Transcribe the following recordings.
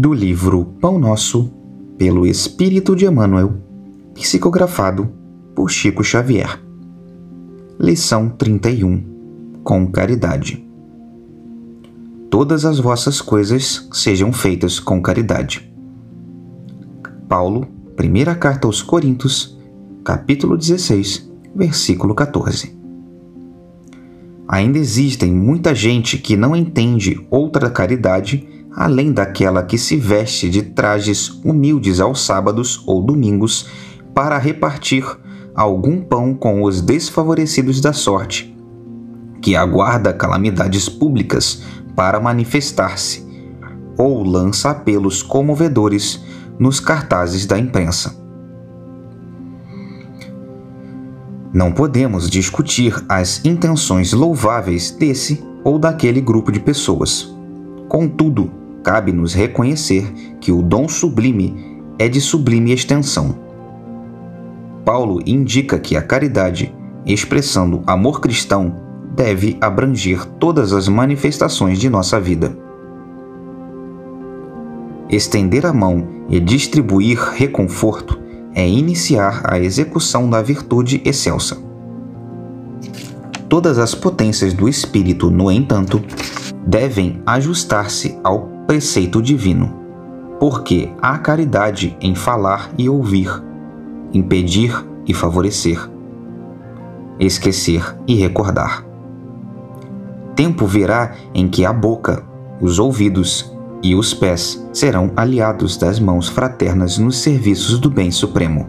do livro Pão Nosso, pelo Espírito de Emmanuel, psicografado por Chico Xavier. Lição 31 Com caridade. Todas as vossas coisas sejam feitas com caridade. Paulo, primeira carta aos Coríntios, capítulo 16, versículo 14. Ainda existem muita gente que não entende outra caridade além daquela que se veste de trajes humildes aos sábados ou domingos para repartir algum pão com os desfavorecidos da sorte, que aguarda calamidades públicas para manifestar-se, ou lança apelos comovedores nos cartazes da imprensa. Não podemos discutir as intenções louváveis desse ou daquele grupo de pessoas. Contudo, cabe-nos reconhecer que o dom sublime é de sublime extensão. Paulo indica que a caridade, expressando amor cristão, deve abranger todas as manifestações de nossa vida. Estender a mão e distribuir reconforto é iniciar a execução da virtude excelsa. Todas as potências do espírito, no entanto, devem ajustar-se ao preceito divino, porque há caridade em falar e ouvir, impedir e favorecer, esquecer e recordar. Tempo virá em que a boca, os ouvidos e os pés serão aliados das mãos fraternas nos serviços do bem supremo.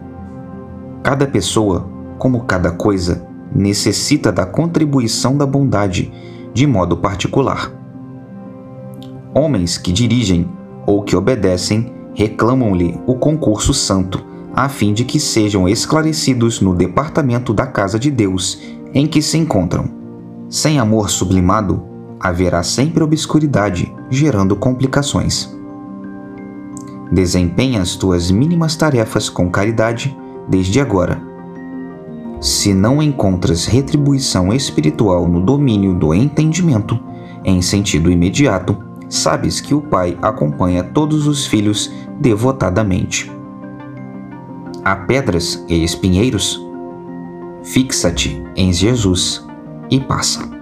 Cada pessoa, como cada coisa, necessita da contribuição da bondade de modo particular. Homens que dirigem ou que obedecem reclamam-lhe o concurso santo, a fim de que sejam esclarecidos no departamento da casa de Deus em que se encontram. Sem amor sublimado, haverá sempre obscuridade, gerando complicações. Desempenha as tuas mínimas tarefas com caridade desde agora. Se não encontras retribuição espiritual no domínio do entendimento, em sentido imediato, sabes que o Pai acompanha todos os filhos devotadamente. Há pedras e espinheiros? Fixa-te em Jesus e passa.